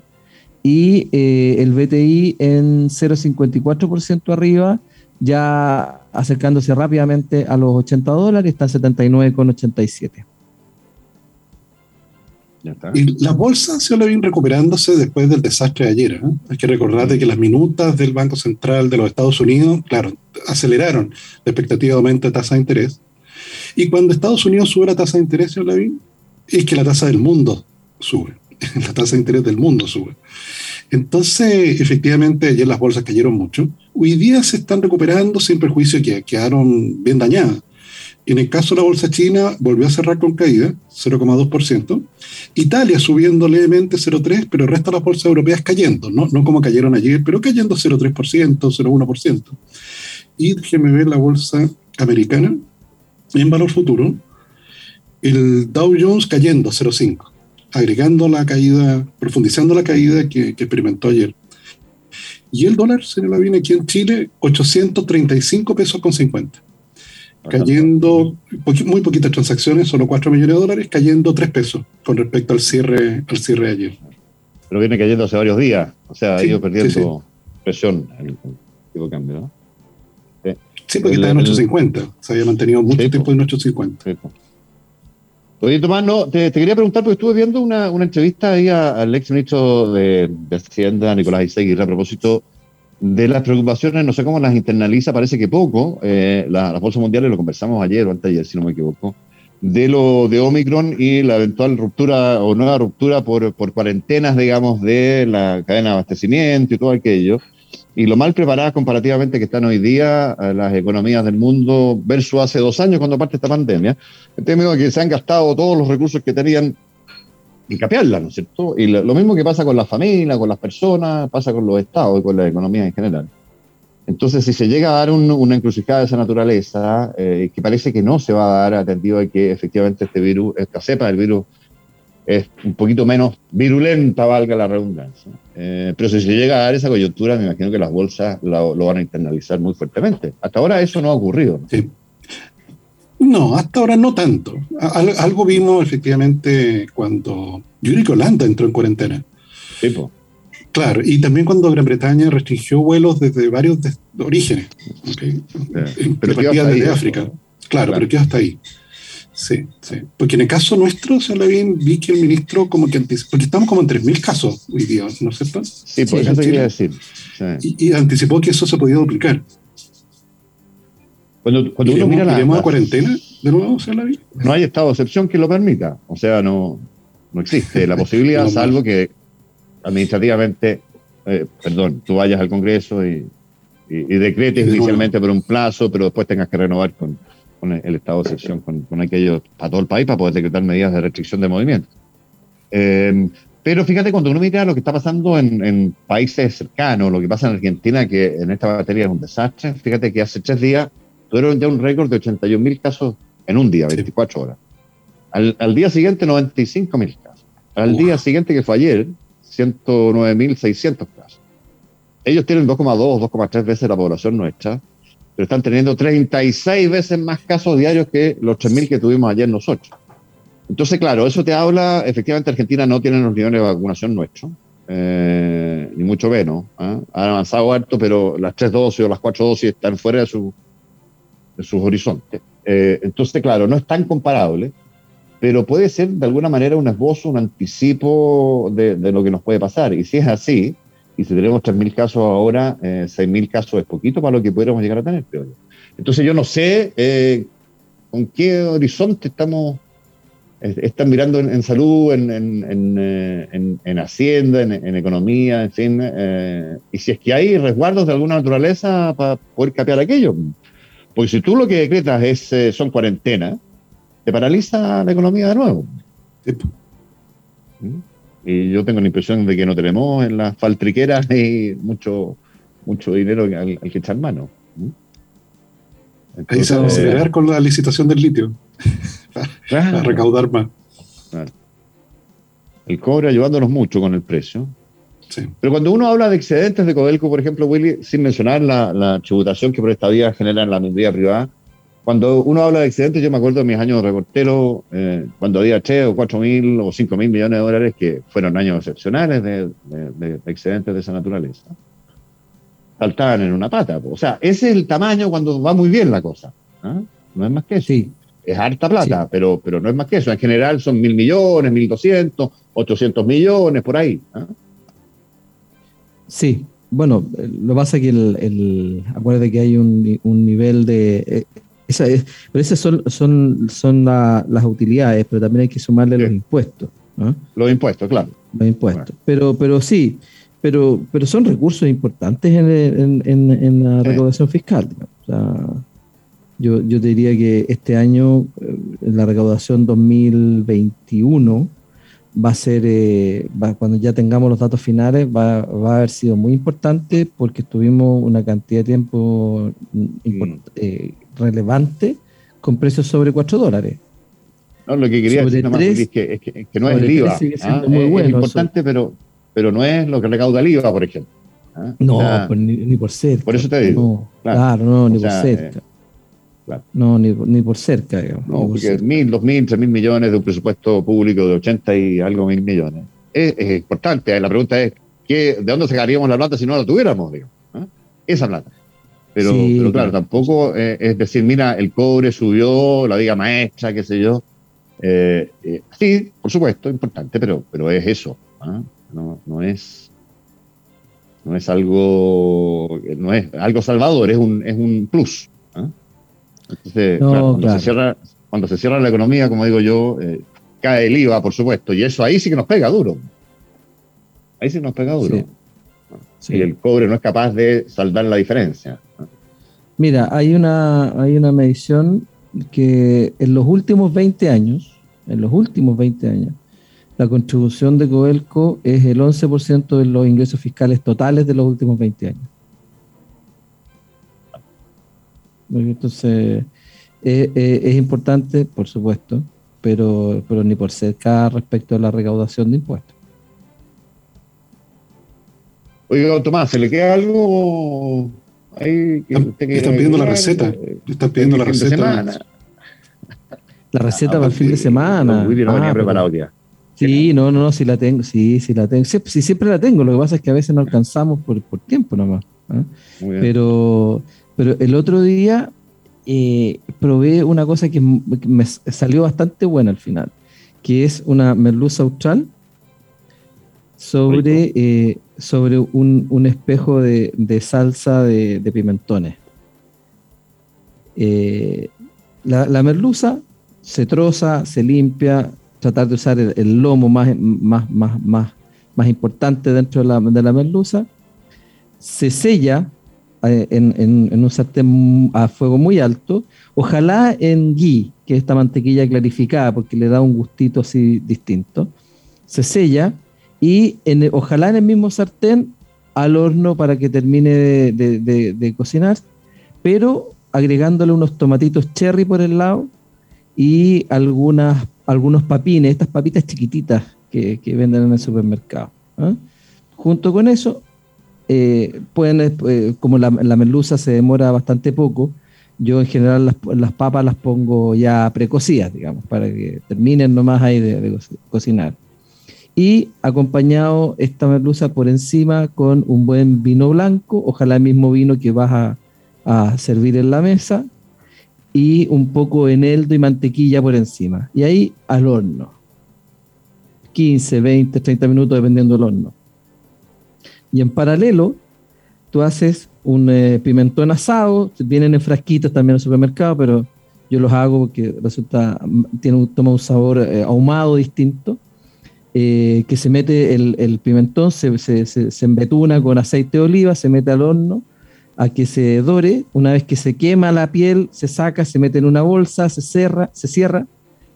Y eh, el BTI en 0,54% arriba, ya acercándose rápidamente a los 80 dólares, está en 79,87. Y la bolsa se viene recuperándose después del desastre de ayer. ¿eh? Hay que recordar de que las minutas del Banco Central de los Estados Unidos, claro, aceleraron la expectativa de aumento de tasa de interés. Y cuando Estados Unidos sube la tasa de interés, señor Lavín, es que la tasa del mundo sube. la tasa de interés del mundo sube. Entonces, efectivamente, ayer las bolsas cayeron mucho. Hoy día se están recuperando sin perjuicio que quedaron bien dañadas. En el caso de la bolsa china, volvió a cerrar con caída, 0,2%. Italia subiendo levemente 0,3%, pero el resto de las bolsas europeas cayendo, no, no como cayeron ayer, pero cayendo 0,3%, 0,1%. Y déjeme ver la bolsa americana en valor futuro. El Dow Jones cayendo 0,5%, agregando la caída, profundizando la caída que, experimentó ayer. Y el dólar, se la viene aquí en Chile, 835 pesos con 50 cayendo muy poquitas transacciones, solo 4 millones de dólares, cayendo 3 pesos con respecto al cierre, al cierre de ayer. Pero viene cayendo hace varios días, o sea, ha ido perdiendo presión el, tipo de cambio, ¿no? Sí, porque está en 8.50, se había mantenido mucho tiempo en 8.50. Oye, Tomás, no, te, quería preguntar, porque estuve viendo una, una entrevista ahí al ex ministro de, de Hacienda, Nicolás Iseguirre, a propósito de las preocupaciones, no sé cómo las internaliza, parece que poco. Eh, las bolsas mundiales lo conversamos ayer o antes ayer, si no me equivoco, de lo de Omicron y la eventual ruptura o nueva ruptura por, por cuarentenas, digamos, de la cadena de abastecimiento y todo aquello. Y lo mal preparadas comparativamente que están hoy día eh, las economías del mundo versus hace dos años cuando parte esta pandemia, en términos de que se han gastado todos los recursos que tenían y capearla, ¿no es cierto? Y lo, mismo que pasa con la familia, con las personas, pasa con los estados y con la economía en general. Entonces, si se llega a dar una encrucijada de esa naturaleza, eh, que parece que no se va a dar atendido a que efectivamente este virus, esta cepa del virus, es un poquito menos virulenta, valga la redundancia. Eh, pero si se llega a dar esa coyuntura, me imagino que las bolsas lo, lo, van a internalizar muy fuertemente. Hasta ahora eso no ha ocurrido. Sí. No, hasta ahora no tanto. algo vimos efectivamente cuando Yuri Holanda entró en cuarentena. Sí, Claro, y también cuando Gran Bretaña restringió vuelos desde varios orígenes, okay, pero desde África. Claro, pero quedó hasta ahí. Sí, sí. Porque en el caso nuestro, se bien, vi que el ministro como que anticipó, porque estamos como en 3.000 casos hoy día, ¿no es cierto? Sí, por eso quería decir. Y, y, anticipó que eso se podía duplicar. Cuando, cuando uno mira la, cuarentena de nuevo, No hay estado de excepción que lo permita. O sea, no, no existe la posibilidad, salvo que administrativamente, eh, perdón, tú vayas al Congreso y, decretes inicialmente por un plazo, pero después tengas que renovar con, el estado de excepción, con, aquello para todo el país para poder decretar medidas de restricción de movimiento. Eh, pero fíjate, cuando uno mira lo que está pasando en, en, países cercanos, lo que pasa en Argentina, que en esta materia es un desastre, fíjate que hace tres días tuvieron ya un récord de 81.000 casos en un día, 24 horas. Al, día siguiente, 95.000 casos. Al día siguiente, que fue ayer, 109.600 casos. Ellos tienen 2,2, 2,3 veces la población nuestra, pero están teniendo 36 veces más casos diarios que los 3.000 que tuvimos ayer nosotros. Entonces, claro, eso te habla, efectivamente Argentina no tiene los niveles de vacunación nuestros, eh, ni mucho menos. ¿ah? Han avanzado harto, pero las tres dosis o las cuatro dosis están fuera de su, de sus horizontes. Eh, entonces, claro, no es tan comparable, pero puede ser de alguna manera un esbozo, un anticipo de, lo que nos puede pasar. Y si es así, y si tenemos 3.000 casos ahora, eh, 6.000 casos es poquito para lo que pudiéramos llegar a tener. Entonces yo no sé eh, con qué horizonte estamos, están mirando en, salud, en, en, en, en hacienda, en, economía, en fin, y si es que hay resguardos de alguna naturaleza para poder capear aquello. Porque si tú lo que decretas es, eh, son cuarentenas, te paraliza la economía de nuevo. ¿Mm? Y yo tengo la impresión de que no tenemos en las faltriqueras ni mucho, mucho dinero al, que echar mano. ¿Mm? Ahí se va a acelerar con la licitación del litio. para, recaudar más. El cobre ayudándonos mucho con el precio. Pero cuando uno habla de excedentes de Codelco, por ejemplo, Willy, sin mencionar la, tributación que por esta vía genera en la minería privada, cuando uno habla de excedentes, yo me acuerdo de mis años de reportero, eh, cuando había 3 o 4 mil o 5 mil millones de dólares, que fueron años excepcionales de, excedentes de esa naturaleza. Saltaban en una pata. O sea, ese es el tamaño cuando va muy bien la cosa. ¿ah? No es más que eso. Sí. Es harta plata, pero, pero no es más que eso. En general son mil millones, mil doscientos, ochocientos millones, por ahí. ¿ah? Sí, bueno, lo que pasa es que el, el acuérdate que hay un, un nivel de eh, esa es, pero esas son, son, son las utilidades, pero también hay que sumarle los impuestos. Los impuestos, claro. Los impuestos. Pero, pero sí, pero, pero son recursos importantes en, en, en, la recaudación fiscal. yo, yo te diría que este año, en eh, la recaudación 2021, va a ser, eh, cuando ya tengamos los datos finales, va, va, a haber sido muy importante porque estuvimos una cantidad de tiempo mm. eh, relevante con precios sobre 4 dólares. No, lo que quería decir es, que, es, que, no es el IVA. ¿ah? es, importante, pero, pero no es lo que recauda el IVA, por ejemplo. ¿ah? No, pues ni, por cerca. Por eso te digo. claro, no, ni por cerca. Eh, no, ni, ni, por cerca. Digamos, no, porque mil, dos mil, tres mil millones de un presupuesto público de 80 y algo mil millones. Es, importante. La pregunta es, ¿qué, ¿de dónde sacaríamos la plata si no la tuviéramos? Digamos, ¿ah? Esa plata. Pero, claro, tampoco eh, es decir, mira, el cobre subió, la viga maestra, qué sé yo. Eh, eh, sí, por supuesto, importante, pero, pero es eso. ¿ah? No, no, es no es algo no es algo salvador, es un, es un plus. ¿ah? Entonces, cuando, Se cierra, cuando se cierra la economía, como digo yo, cae el IVA, por supuesto, y eso ahí sí que nos pega duro. Ahí sí nos pega duro. Y el cobre no es capaz de saldar la diferencia. Mira, hay una, hay una medición que en los últimos 20 años, en los últimos 20 años, la contribución de Coelco es el 11% de los ingresos fiscales totales de los últimos 20 años. Entonces, eh, eh, es importante, por supuesto, pero, pero ni por cerca respecto a la recaudación de impuestos. Oiga, Tomás, ¿se le queda algo ahí? están pidiendo la receta. están pidiendo la receta. La receta para el fin de semana. no venía ah, preparado ya. Sí, no, no, no, sí la tengo, sí, sí la tengo. Sí, siempre la tengo, lo que pasa es que a veces no alcanzamos por, por tiempo nomás. ¿ah? Pero, pero el otro día eh, probé una cosa que me salió bastante buena al final, que es una merluza austral sobre, eh, sobre un, espejo de, salsa de, pimentones. Eh, la, merluza se troza, se limpia, tratar de usar el, lomo más, más, más, más, más importante dentro de la, de la merluza, se sella eh, en, un sartén a fuego muy alto, ojalá en ghee, que es esta mantequilla clarificada, porque le da un gustito así distinto. Se sella y ojalá en el mismo sartén al horno para que termine de, cocinar, pero agregándole unos tomatitos cherry por el lado y algunas, algunos papines, estas papitas chiquititas que, venden en el supermercado. ¿ah? Junto con eso, eh, pueden, eh, como la, merluza se demora bastante poco, yo en general las, papas las pongo ya precocidas, digamos, para que terminen nomás ahí de cocinar y acompañado esta merluza por encima con un buen vino blanco, ojalá el mismo vino que vas a, servir en la mesa, y un poco de eneldo y mantequilla por encima. Y ahí al horno. 15, 20, 30 minutos dependiendo del horno. Y en paralelo, tú haces un eh, pimentón asado, vienen en frasquitos también el supermercado, pero yo los hago porque resulta, tiene, toma un sabor eh, ahumado distinto eh, que se mete el, pimentón, se, se, embetuna con aceite de oliva, se mete al horno a que se dore. Una vez que se quema la piel, se saca, se mete en una bolsa, se cierra, se cierra,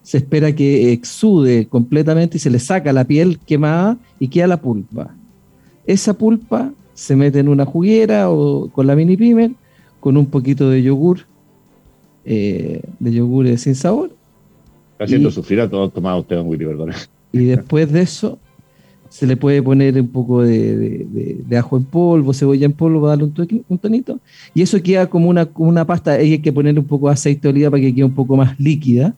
se espera que exude completamente y se le saca la piel quemada y queda la pulpa. Esa pulpa se mete en una juguera o con la mini pimer, con un poquito de yogur, eh, de yogur sin sabor. Está haciendo sufrir a todos tomado usted, Willy, perdón. Y después de eso, se le puede poner un poco de, ajo en polvo, cebolla en polvo para darle un, tonito. Y eso queda como una, una pasta. Hay que poner un poco de aceite de oliva para que quede un poco más líquida.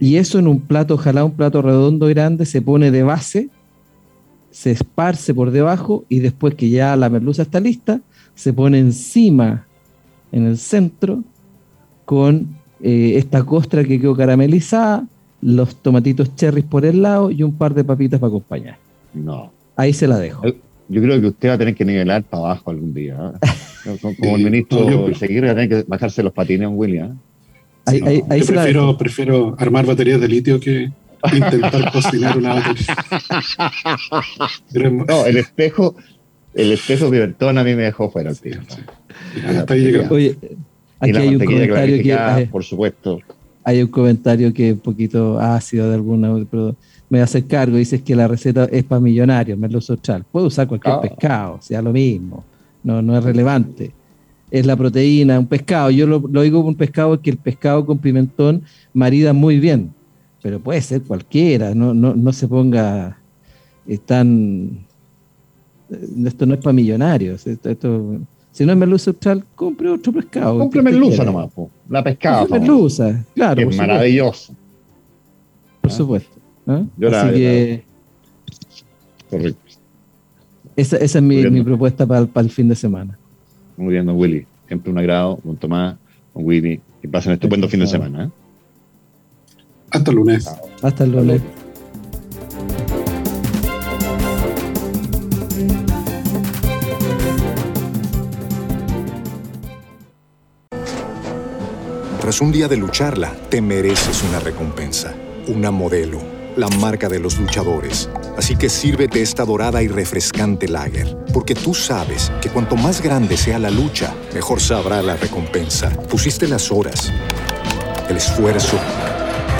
Y eso en un plato, ojalá un plato redondo grande, se pone de base, se esparce por debajo y después que ya la merluza está lista, se pone encima, en el centro, con eh, esta costra que quedó caramelizada, los tomatitos cherries por el lado y un par de papitas para acompañar. No. Ahí se la dejo. Yo creo que usted va a tener que nivelar para abajo algún día. ¿eh? Como, el ministro Seguir va a tener que bajarse los patines a William. ¿eh? Ahí, ahí, yo prefiero, prefiero armar baterías de litio que intentar cocinar una batería. no, el espejo, el espejo pibertón a mí me dejó fuera el tío. Oye, aquí hay un comentario que, por supuesto. Hay un comentario que es un poquito ácido de alguna, pero me hace cargo, dices que la receta es para millonarios, merluzo austral. Puedo usar cualquier ah. pescado, sea lo mismo, no, no es relevante. Es la proteína, un pescado. Yo lo, digo con un pescado que el pescado con pimentón marida muy bien, pero puede ser cualquiera, no, no, no se ponga tan... Esto no es para millonarios, esto, si no es merluza austral, compre otro pescado. Compre merluza nomás, la pescada. Merluza, claro. es maravilloso. Por supuesto. ¿Ah? Así que. Correcto. Esa, esa es mi, mi propuesta para, para, el fin de semana. Muy bien, don Willy. Siempre un agrado, don Tomás, don Willy. Que pasen un estupendo fin de semana. ¿eh? Hasta el lunes. Hasta el lunes. Tras un día de lucharla, te mereces una recompensa, una modelo la marca de los luchadores. Así que sírvete esta dorada y refrescante lager, porque tú sabes que cuanto más grande sea la lucha, mejor sabrá la recompensa. Pusiste las horas, el esfuerzo,